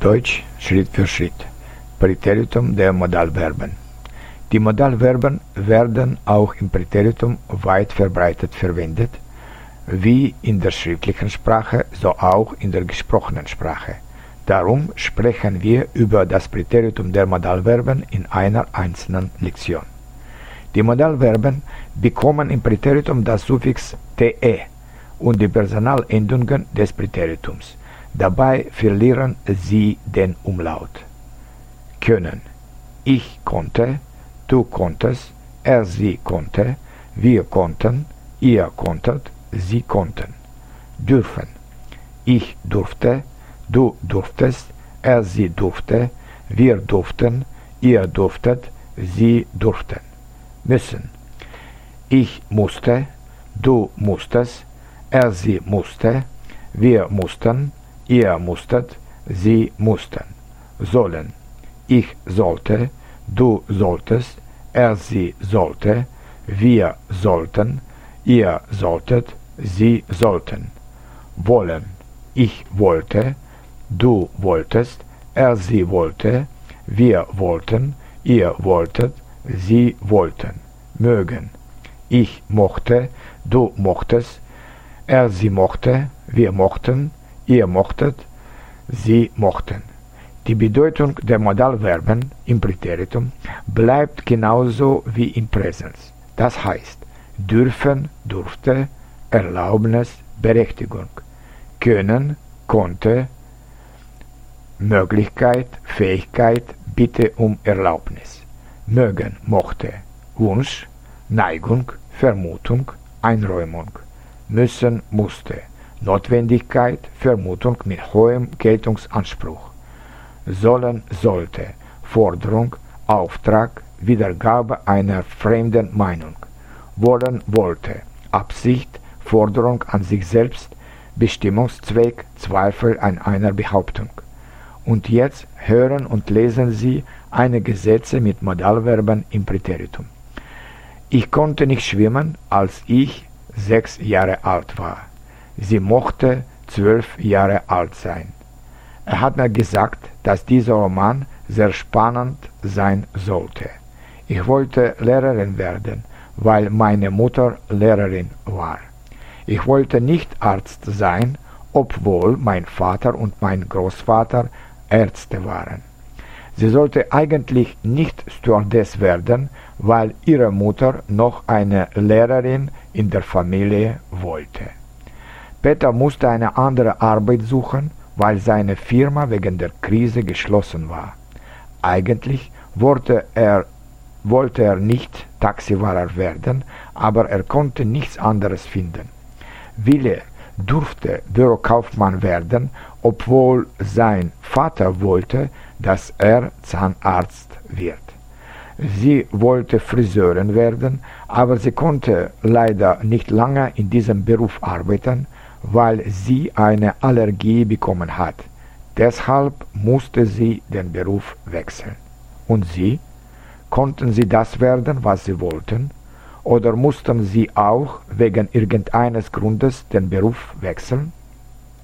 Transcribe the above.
Deutsch Schritt für Schritt. Präteritum der Modalverben. Die Modalverben werden auch im Präteritum weit verbreitet verwendet, wie in der schriftlichen Sprache, so auch in der gesprochenen Sprache. Darum sprechen wir über das Präteritum der Modalverben in einer einzelnen Lektion. Die Modalverben bekommen im Präteritum das Suffix te und die Personalendungen des Präteritums. Dabei verlieren sie den Umlaut. Können. Ich konnte, du konntest, er sie konnte, wir konnten, ihr konntet, sie konnten. Dürfen. Ich durfte, du durftest, er sie durfte, wir durften, ihr durftet, sie durften. Müssen. Ich musste, du musstest, er sie musste, wir mussten, Ihr musstet, sie mussten. Sollen. Ich sollte, du solltest, er sie sollte, wir sollten, ihr solltet, sie sollten. Wollen. Ich wollte, du wolltest, er sie wollte, wir wollten, ihr wolltet, sie wollten. Mögen. Ich mochte, du mochtest, er sie mochte, wir mochten, ihr mochtet, sie mochten. Die Bedeutung der Modalverben im Präteritum bleibt genauso wie im Präsens. Das heißt dürfen, durfte, Erlaubnis, Berechtigung, können, konnte, Möglichkeit, Fähigkeit, Bitte um Erlaubnis, mögen, mochte, Wunsch, Neigung, Vermutung, Einräumung, müssen, musste, Notwendigkeit, Vermutung mit hohem Geltungsanspruch. Sollen, sollte, Forderung, Auftrag, Wiedergabe einer fremden Meinung. Wollen, wollte, Absicht, Forderung an sich selbst, Bestimmungszweck, Zweifel an einer Behauptung. Und jetzt hören und lesen Sie einige Sätze mit Modalverben im Präteritum. Ich konnte nicht schwimmen, als ich sechs Jahre alt war. Sie mochte zwölf Jahre alt sein. Er hat mir gesagt, dass dieser Roman sehr spannend sein sollte. Ich wollte Lehrerin werden, weil meine Mutter Lehrerin war. Ich wollte nicht Arzt sein, obwohl mein Vater und mein Großvater Ärzte waren. Sie sollte eigentlich nicht Stewardess werden, weil ihre Mutter noch eine Lehrerin in der Familie wollte. Peter musste eine andere Arbeit suchen, weil seine Firma wegen der Krise geschlossen war. Eigentlich wollte er, wollte er nicht Taxifahrer werden, aber er konnte nichts anderes finden. Wille durfte Bürokaufmann werden, obwohl sein Vater wollte, dass er Zahnarzt wird. Sie wollte Friseurin werden, aber sie konnte leider nicht lange in diesem Beruf arbeiten, weil sie eine Allergie bekommen hat. Deshalb musste sie den Beruf wechseln. Und Sie? Konnten Sie das werden, was Sie wollten? Oder mussten Sie auch wegen irgendeines Grundes den Beruf wechseln?